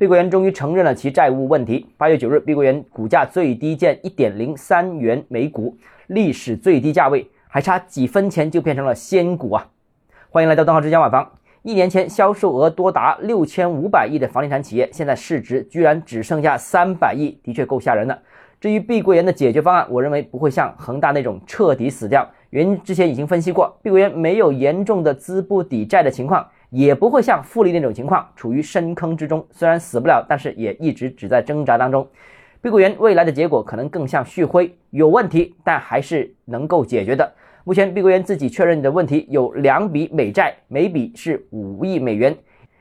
碧桂园终于承认了其债务问题。八月九日，碧桂园股价最低见一点零三元每股，历史最低价位，还差几分钱就变成了仙股啊！欢迎来到邓浩之家买房。一年前销售额多达六千五百亿的房地产企业，现在市值居然只剩下三百亿，的确够吓人的。至于碧桂园的解决方案，我认为不会像恒大那种彻底死掉，原因之前已经分析过，碧桂园没有严重的资不抵债的情况，也不会像富力那种情况处于深坑之中，虽然死不了，但是也一直只在挣扎当中。碧桂园未来的结果可能更像旭辉，有问题，但还是能够解决的。目前，碧桂园自己确认的问题有两笔美债，每笔是五亿美元。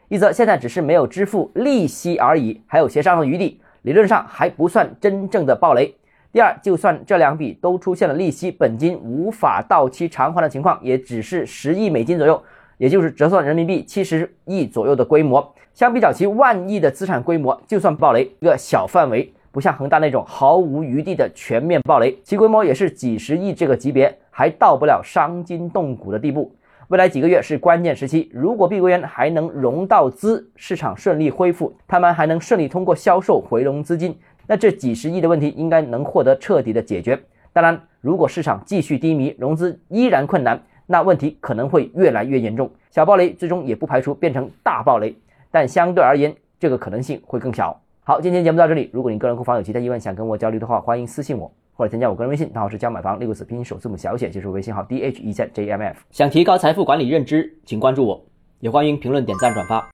一则现在只是没有支付利息而已，还有协商的余地，理论上还不算真正的暴雷。第二，就算这两笔都出现了利息本金无法到期偿还的情况，也只是十亿美金左右，也就是折算人民币七十亿左右的规模。相比较其万亿的资产规模，就算暴雷，一个小范围。不像恒大那种毫无余地的全面暴雷，其规模也是几十亿这个级别，还到不了伤筋动骨的地步。未来几个月是关键时期，如果碧桂园还能融到资，市场顺利恢复，他们还能顺利通过销售回笼资金，那这几十亿的问题应该能获得彻底的解决。当然，如果市场继续低迷，融资依然困难，那问题可能会越来越严重。小暴雷最终也不排除变成大暴雷，但相对而言，这个可能性会更小。好，今天节目到这里。如果你个人购房有其他疑问，想跟我交流的话，欢迎私信我或者添加我个人微信，账号是教买房六个字拼音首字母小写，就是微信号 d h e z j m f。想提高财富管理认知，请关注我，也欢迎评论、点赞、转发。